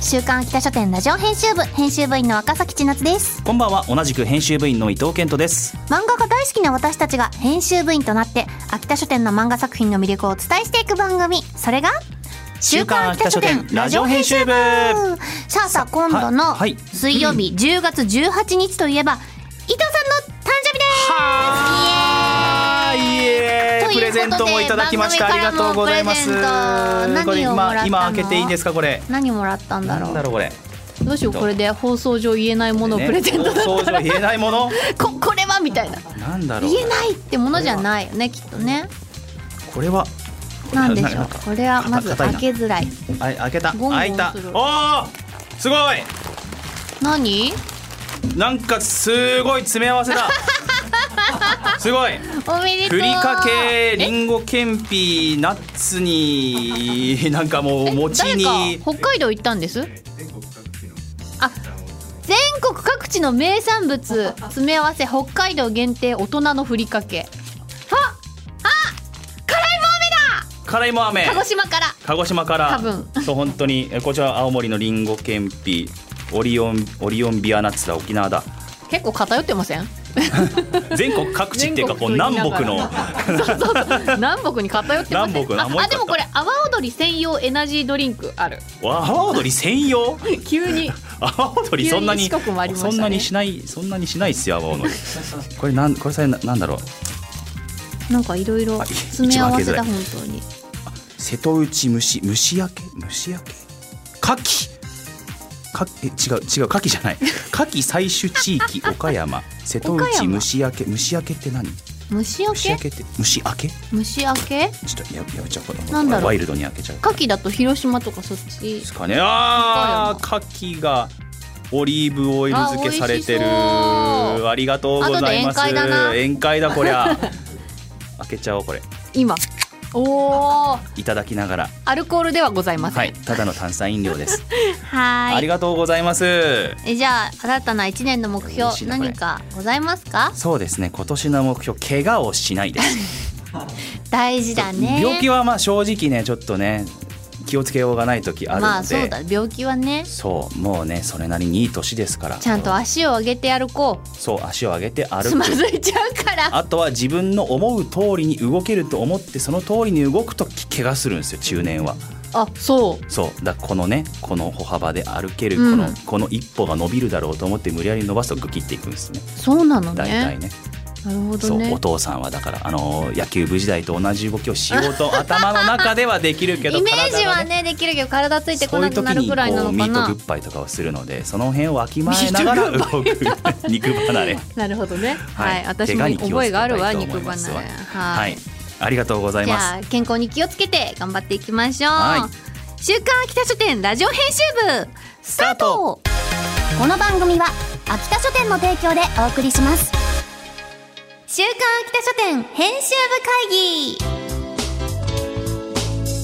週刊秋田書店ラジオ編集部編集部員の若崎千夏です。こんばんは同じく編集部員の伊藤健人です。漫画が大好きな私たちが編集部員となって秋田書店の漫画作品の魅力をお伝えしていく番組。それが週刊秋田書店ラジオ編集部。さあさあ今度の水曜日10月18日といえば伊藤さんプレゼントもいただきましたありがとうございます。これ今今開けていいんですかこれ？何もらったんだろう。だろうこれ。どうしようこれで放送上言えないものをプレゼントだ放送上言えないもの？ここれはみたいな。なんだろう。言えないってものじゃないよねきっとね。これは？なんでしょう？か これはまず開けづらい。あ開けた。開いた。おーすごい。何？なんかすごい詰め合わせだ すごい。おめでとう。ふりかけりんごけんぴナッツになんかもう餅誰にか北海道行ったんです？あ全国各地の名産物。詰め合わせ北海道限定大人のふりかけ。辛いも飴。鹿児島から。鹿児島から。多分。そう本当に。えこちら青森のりんごけんぴ。オリオンオリオンビアナッツだ沖縄だ。結構偏ってません？全国各地っていうかこう全南北の。南北に偏ってません南北なもう一個ああでもこれ阿波踊り専用エナジードリンクある。阿波踊り専用？急に。阿波踊りそんなにね。そんなにしないそんなにしないっすよ阿波踊り。これなんこれさななんだろう？なんかいろいろ詰め合わせだ一番本当に。瀬戸内蒸し蒸し焼け？蒸し焼け？牡蠣かえ違う違う牡蠣じゃない。牡蠣採取地域岡山。瀬戸内岡山？蒸し焼け。蒸し焼けって何？虫蒸し焼け？焼けって蒸し焼け？ち虫焼け？ょっとややめちゃうこれなんだろう。ワイルドに開けちゃう牡蠣だと広島とかそっち？ですかね。あー牡蠣がオリーブオイル漬けされてる。あ美味しそう。ありがとうございます。後で宴会だな。宴会だこりゃ。開けちゃおうこれ。今おおいただきながら。アルコールではございません、はい。ただの炭酸飲料です。はーい。ありがとうございます。えじゃあ新たな一年の目標何かございますか？そうですね。今年の目標怪我をしないです。大事だね。病気はまあ正直ねちょっとね気をつけようがない時あるので、まあそうだ病気はね。そうもうねそれなりにいい年ですから。ちゃんと足を上げて歩こう。そう足を上げて歩つまくずいちゃうから。あとは自分の思う通りに動けると思ってその通りに動くと怪我するんですよ中年は。あそう。そう。だこのねこの歩幅で歩けるこうん。の、この一歩が伸びるだろうと思って無理やり伸ばすとグキっていくんですね。そうなの大体ねねなるほどそうおね父さんはだからあの野球部時代と同じ動きをしようと頭の中ではできるけどイメージはねできるけど体ついてこそういう時なくなるにくらいなこうミートのかなグッバイとかをするのでその辺をわきまえながら動く。肉離れ。なるほどね。ははい。い、私も覚えがあるわ肉離れは。い、はい。ありがとうございじます。ゃあ健康に気をつけて頑張っていきましょう、は週刊秋田書店ラジオ編集部スタート。この番組は秋田書店の提供でお送りします週刊秋田書店編集部会議。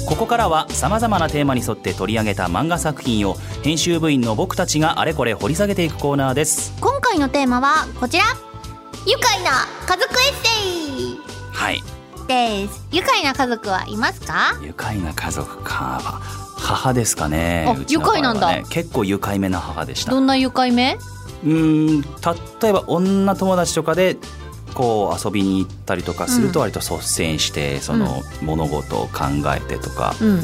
ここからはさまざまなテーマに沿って取り上げた漫画作品を編集部員の僕たちがあれこれ掘り下げていくコーナーです。今回のテーマはこちら。愉快な家族エッセイ。はい。です。愉快な家族はいますか？愉快な家族か。母ですかねね。愉快なんだ。結構愉快めな母でした。どんな愉快め？うーん例えば女友達とかでこう遊びに行ったりとかすると割と率先してその物事を考えてとか、うん。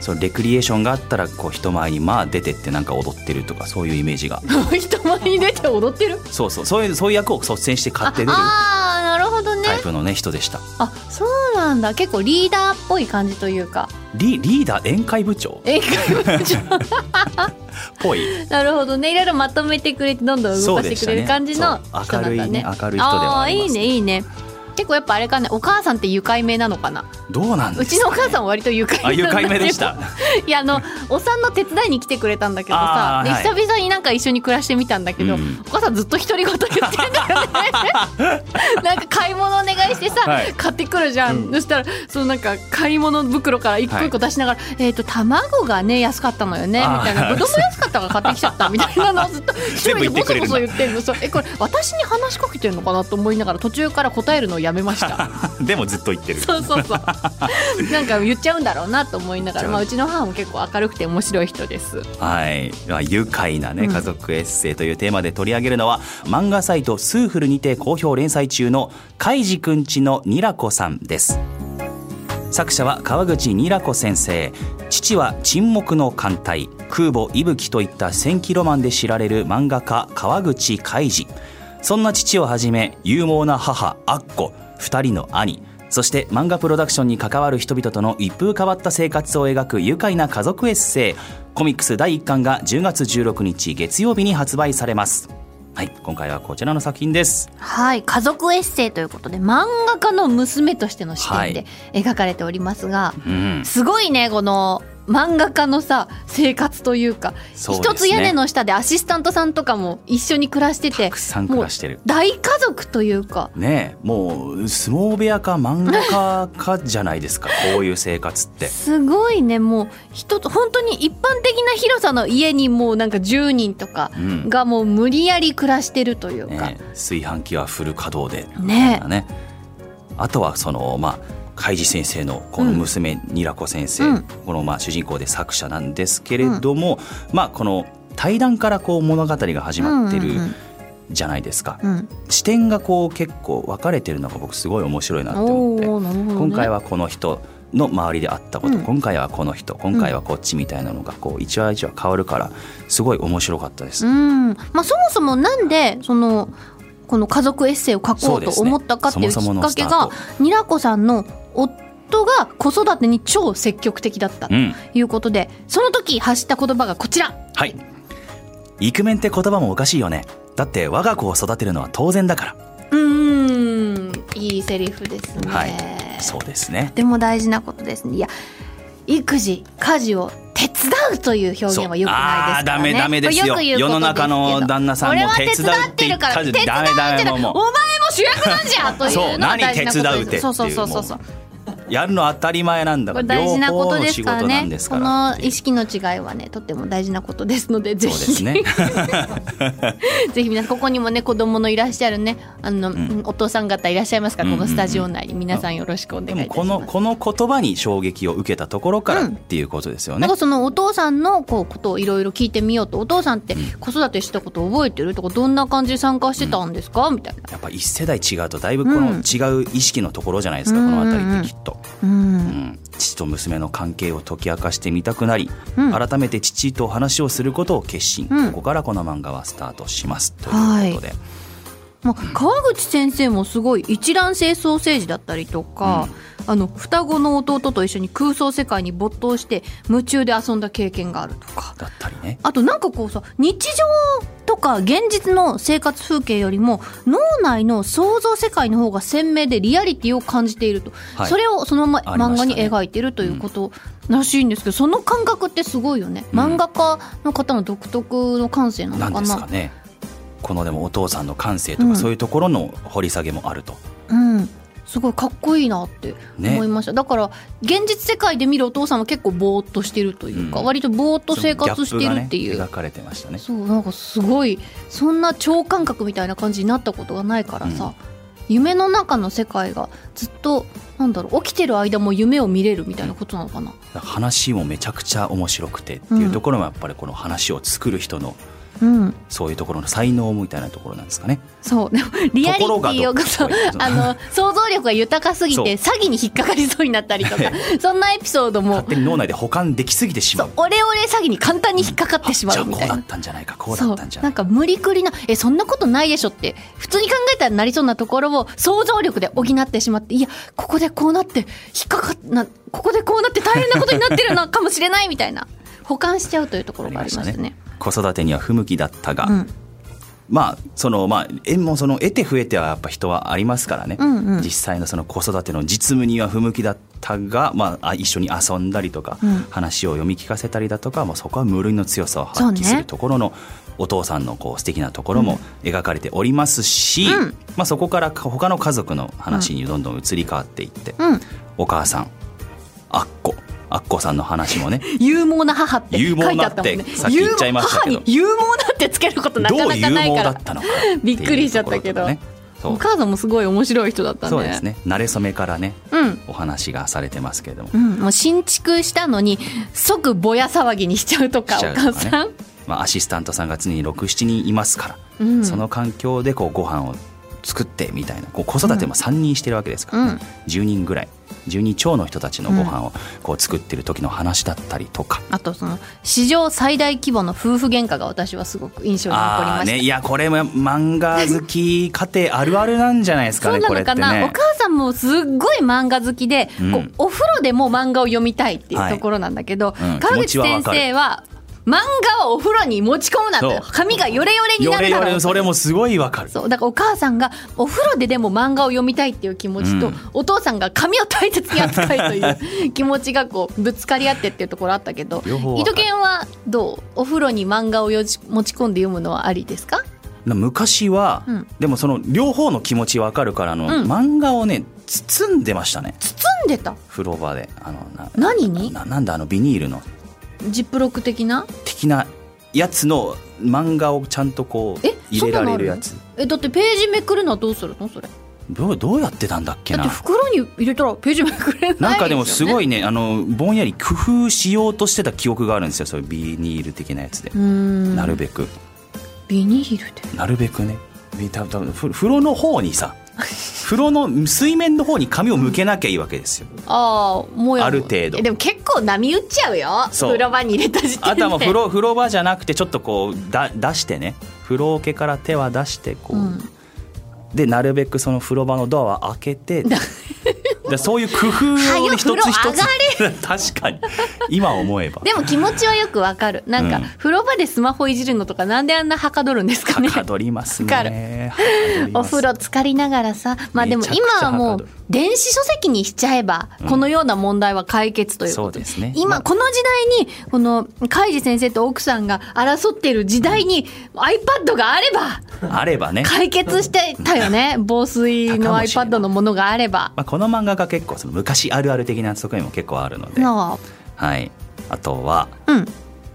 そのレクリエーションがあったらこう人前にまあ出てってなんか踊ってるとかそういうイメージが。人前に出て踊ってる？そうそう。そういうそういう役を率先して買って出るプのね人でした。あそうなんだ。結構リーダーっぽい感じというか。リリーダー宴会部長。英会話上ぽい。なるほどね。いろいろまとめてくれてどんどん動かしてくれる感じのね。ね。明るいね。明るい人ではありますあーいいねいいね結構やっぱあれかねお母さんって愉快めなのかな？どうなんね、うちのお母さんは割と愉快あ愉快めでした。いやあのお産の手伝いに来てくれたんだけどさ久々になんか一緒に暮らしてみたんだけど、うん。お母さんずっと独り言言ってんだよね。なんか買い物お願いしてさ、はい。買ってくるじゃん、そしたらそのなんか買い物袋から一個一個出しながら、えっ、と卵がね安かったのよねみたいな。子供安かったから買ってきちゃったみたいなのをずっと 一人でボソボソ言ってんの。そうえこれ私に話しかけてるのかなと思いながら途中から答えるのをやめました。でもずっと言ってる。そうそうそう。なんか言っちゃうんだろうなと思いながら、まあ、うちの母も結構明るくて面白い人です。はい、まあ愉快なねうん。家族エッセイというテーマで取り上げるのは、漫画サイトスーフルにて好評連載中のかいじくんちのニラコさんです。作者は川口ニラ子先生。父は沈黙の艦隊空母いぶきといった戦記ロマンで知られる漫画家川口海二そんな父をはじめ勇猛な母アッコ2人の兄そして漫画プロダクションに関わる人々との一風変わった生活を描く愉快な家族エッセイコミックス第1巻が10月16日月曜日に発売されます。はい今回はこちらの作品です。はい家族エッセイということで漫画家の娘としての視点で描かれておりますが、うん。すごいねこの漫画家のさ生活というかそうですね。一つ屋根の下でアシスタントさんとかも一緒に暮らしててたくさん暮らしてる。大家族というか。ねえもう相撲部屋か漫画家かじゃないですか こういう生活って。すごいねもう一つ本当に一般的な広さの家にもうなんか10人とかうん。がもう無理やり暮らしてるというか、ね、炊飯器はフル稼働でね。ねあとはそのまあ海地先生のこの娘、ニラ子先生、うん。このまあ主人公で作者なんですけれども、まあこの対談からこう物語が始まってるうんうんじゃないですか、うん。視点がこう結構分かれてるのが僕すごい面白いなって思って、ね。今回はこの人の周りであったこと、うん。今回はこの人今回はこっちみたいなのがこう一話一話変わるからすごい面白かったです。うん。まあ、そもそもなんでそのこの家族エッセイを書こうと思ったかっていうきっかけがそもそものスニラ子さんの夫が子育てに超積極的だったとうん。いうことで、その時発した言葉がこちら。はい。イクメンって言葉もおかしいよね。だって我が子を育てるのは当然だから。うーん。いいセリフですね、はい。そうですね。でも大事なことですね。いや育児家事を手伝うという表現は良くないですからね。ダメダメですよ。これく言うこと世の中の旦那さんも手伝うって言った手伝ってるから手伝うってお前も主役なんじゃというのは大事なことですそう。何手伝うってそうそうそうそうやるの当たり前なんだこから。れ大事なこと両方のですからねですかこの意識の違いはねとっても大事なことですのでぜ そうでひすね。ぜひ 皆さんここにもね子供のいらっしゃるねあの、んお父さん方いらっしゃいますから、このスタジオ内に皆さんよろしくお願いしますもこのこの言葉に衝撃を受けたところからっていうことですよねなんか。そのお父さんのこうことをいろいろ聞いてみようとお父さんって子育てしたこと覚えてるとかどんな感じで参加してたんですか、みたいな。やっぱ一世代違うとだいぶこの違う意識のところじゃないですか、うんこの辺りってきっと。うん。うん。父と娘の関係を解き明かしてみたくなり、うん。改めて父と話をすることを決心、うん。ここからこの漫画はスタートします。ということで、まあ、川口先生もすごい一卵性ソーセージだったりとか、あの双子の弟と一緒に空想世界に没頭して夢中で遊んだ経験があるとか。だったりね。あとなんかこうさ日常とか現実の生活風景よりも脳内の想像世界の方が鮮明でリアリティを感じていると、はい。それをそのまま漫画に描いているということらしいんですけど、その感覚ってすごいよね、漫画家の方の独特の感性ななんのかな。ですかね。このでもお父さんの感性とうん。かそういうところの掘り下げもあると、うん、すごいかっこいいなってね。思いました、だから現実世界で見るお父さんは結構ぼーっとしてるというか、うん。割とぼーっと生活してるっていう。ね描かれてましたね。そうなんかすごいそんな超感覚みたいな感じになったことがないからさ、夢の中の世界がずっとなんだろう起きてる間も夢を見れるみたいなことなのかな、話もめちゃくちゃ面白くてっていうところもやっぱりこの話を作る人のうん、そういうところの才能みたいなところなんですかね。そう。でもリアリティをどそあの 想像力が豊かすぎてそ詐欺に引っかかりそうになったりとか。そんなエピソードも。勝手に脳内で保管できすぎてしまう。オレオレ詐欺に簡単に引っかかってしまじゃあこうだうみたいなったんじゃないかこうだったんじゃないなんか無理くりなえそんなことないでしょって普通に考えたらなりそうなところを想像力で補ってしまっていやここでこうなって引っかかっなここでこうなって大変なことになってるのかもしれないみたいな。保管しちゃうというところがありましたね。子育てには不向きだったが、うん。まあそのまあ縁もその得て増えてはやっぱ人はありますからね、うんうん。実際のその子育ての実務には不向きだったが、まあ、あ一緒に遊んだりとか、うん。話を読み聞かせたりだとか、まあ、そこは無類の強さを発揮するところの、お父さんのこう素敵なところも描かれておりますし、うん。まあ、そこからか他の家族の話にどんどん移り変わっていって、うん。お母さんアッコアッコさんの話もね。勇猛な母って書いてあったもんね。勇猛なってさっき言っちゃいましたけど。勇母に勇猛なってつけることなかなかないから。びっくりしちゃったけど。ねお母さんもすごい面白い人だったねそうですね。慣れ初めからねうん。お話がされてますけれども。うん、もう新築したのに即ぼや騒ぎにしちゃうとかね。母さん、まあ、アシスタントさんが常に67人いますから、うん。その環境でこうご飯を作ってみたいなこう子育ても3人してるわけですから、ね。10人ぐらい。12超の人たちのご飯をこう作ってる時の話だったりとか。あとその史上最大規模の夫婦喧嘩が私はすごく印象に残りました、ね、いやこれも漫画好き家庭あるあるなんじゃないですかそうなのかな、おね。母さんもすっごい漫画好きで、うん。こうお風呂でも漫画を読みたいっていうところなんだけど、はい。うん川口先生は漫画をお風呂に持ち込むなって。そう髪がヨレヨレになよれるだろう。よれそれもすごいわかる。そう。だからお母さんがお風呂ででも漫画を読みたいっていう気持ちと、うん。お父さんが髪を大切に扱いという気持ちがこうぶつかり合ってっていうところあったけど両方わかる。伊藤健はどう？お風呂に漫画をよじ持ち込んで読むのはありですか？な昔は、うん。でもその両方の気持ちわかるからあの、うん。漫画をね包んでましたね。包んでた？風呂場で。あのな何に？ななんだあのビニールのジップロック的な？的なやつの漫画をちゃんとこうえ入れられるやつ。えだってページめくるのはどうするの？それ。どうどうやってたんだっけだってな袋に入れたらページめくれないなんかでもすごいいね。あのぼんやり工夫しようとしてた記憶があるんですよ。そういうビニール的なやつで、うん。なるべく。ビニールで？なるべくね。多分ふ風呂の方にさ 風呂の水面の方に髪を向けなきゃいいわけですよ。ああもうやある程度。えでも結構波打っちゃうよ。そう。風呂場に入れた時点で。あとはもう風呂風呂場じゃなくてちょっとこうだ出してね。風呂桶から手は出してこう、うん。でなるべくその風呂場のドアは開けて。でそういう工夫を一つ一つ。確かに。今思えば。でも気持ちはよくわかる。なんか、うん。風呂場でスマホいじるのとかなんであんなはかどるんですかね。はかどりますね。お風呂浸かりながらさまあでも今はもう電子書籍にしちゃえばこのような問題は解決ということそうですね。今この時代にこの海地先生と奥さんが争っている時代に iPad があればあればね、解決してたよね。防水の iPad のものがあれば。まあ、この漫画が結構その昔あるある的な側面も結構あるので、なはい、あとはあうん。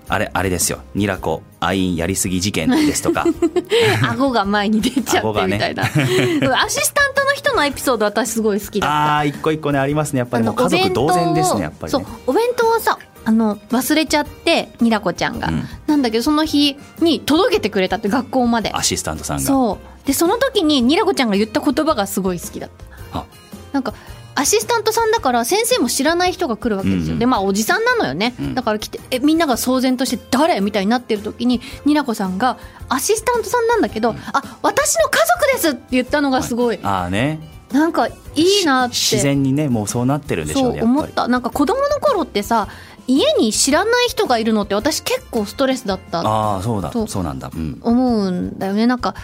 あれあれですよ「ニラコアインやりすぎ事件」ですとか。顎が前に出ちゃってみたいな、アシスタントの人のエピソード私すごい好きだった。あー一個一個ねありますね。やっぱり家族同然ですねやっぱりそうねお弁当をさあの忘れちゃってにらこちゃんが、うん。なんだけどその日に届けてくれたって学校まで。アシスタントさんが。そう。でその時ににらこちゃんが言った言葉がすごい好きだった。あ。なんかアシスタントさんだから先生も知らない人が来るわけですよ、うんうん。でまあおじさんなのよね、うん。だから来てえみんなが騒然として誰みたいになってる時ににらこさんがアシスタントさんなんだけど、あ私の家族ですって言ったのがすごい、ああね。なんかいいなって。自然にねもうそうなってるんでしょそううね思ったなんか子供の頃ってさ家に知らない人がいるのって私結構ストレスだった。ああそうだ。そうそうなんだ。うん。思うんだよね。なんか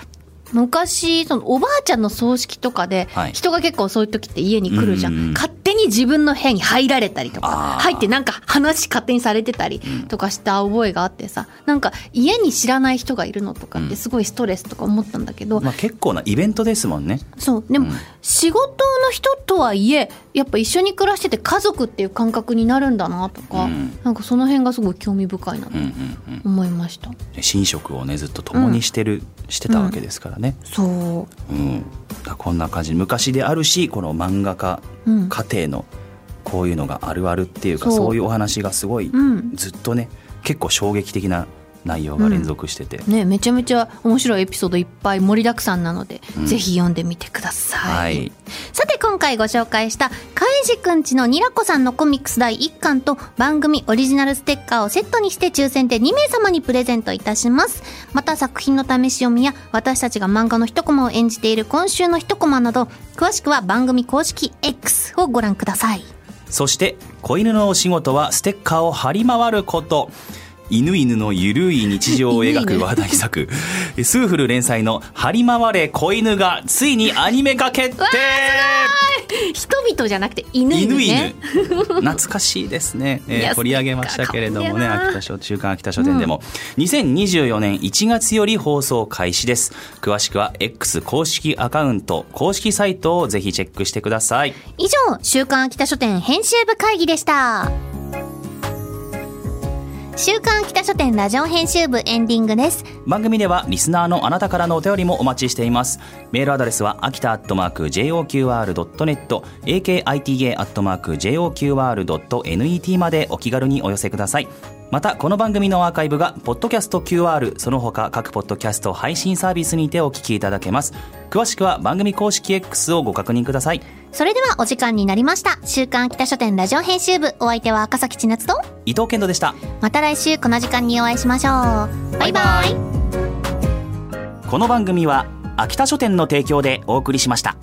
昔そのおばあちゃんの葬式とかではい。人が結構そういう時って家に来るじゃん、うんうんうん。勝手に自分の部屋に入られたりとか入ってなんか話勝手にされてたりとかした覚えがあってさなんか家に知らない人がいるのとかってすごいストレスとか思ったんだけど、まあ結構なイベントですもんね。そう。でも、うん。仕事の人とはいえやっぱ一緒に暮らしてて家族っていう感覚になるんだなとか、うん。なんかその辺がすごい興味深いなとうんうんうん。思いました、寝食をねずっと共にしてる、してたわけですからねそう。うん。こんな感じ。昔であるしこの漫画家うん。家庭のこういうのがあるあるっていうかそういうお話がすごいうん。ずっとね結構衝撃的な内容が連続してて、ねめちゃめちゃ面白いエピソードいっぱい盛りだくさんなので、うん。ぜひ読んでみてください、はい。さて今回ご紹介したカイジくんちのニラコさんのコミックス第1巻と番組オリジナルステッカーをセットにして抽選で2名様にプレゼントいたします。また作品の試し読みや私たちが漫画の一コマを演じている今週の一コマなど詳しくは番組公式 X をご覧ください。そして子犬のお仕事はステッカーを貼り回ること犬犬のゆるい日常を描く話題作。スーフル連載の「張り回れ子犬」がついにアニメ化決定。人々じゃなくて犬犬、ね、犬犬。懐かしいですね、えー、取り上げましたけれどもね秋田書中間秋田書店でも、うん、2024年1月より放送開始です。詳しくは X 公式アカウント公式サイトをぜひチェックしてください。以上週刊秋田書店編集部会議でした週刊北書店ラジオ編集部エンディングです。番組ではリスナーのあなたからのお便りもお待ちしています。メールアドレスは秋田アットマーク JOQR.net akita アットマーク JOQR.net までお気軽にお寄せください。またこの番組のアーカイブがポッドキャスト QR その他各ポッドキャスト配信サービスにてお聞きいただけます。詳しくは番組公式 X をご確認ください。それではお時間になりました。週刊北書店ラジオ編集部お相手は赤崎千夏と伊藤健人でした。また来週この時間にお会いしましょう。バイバイ。この番組は秋田書店の提供でお送りしました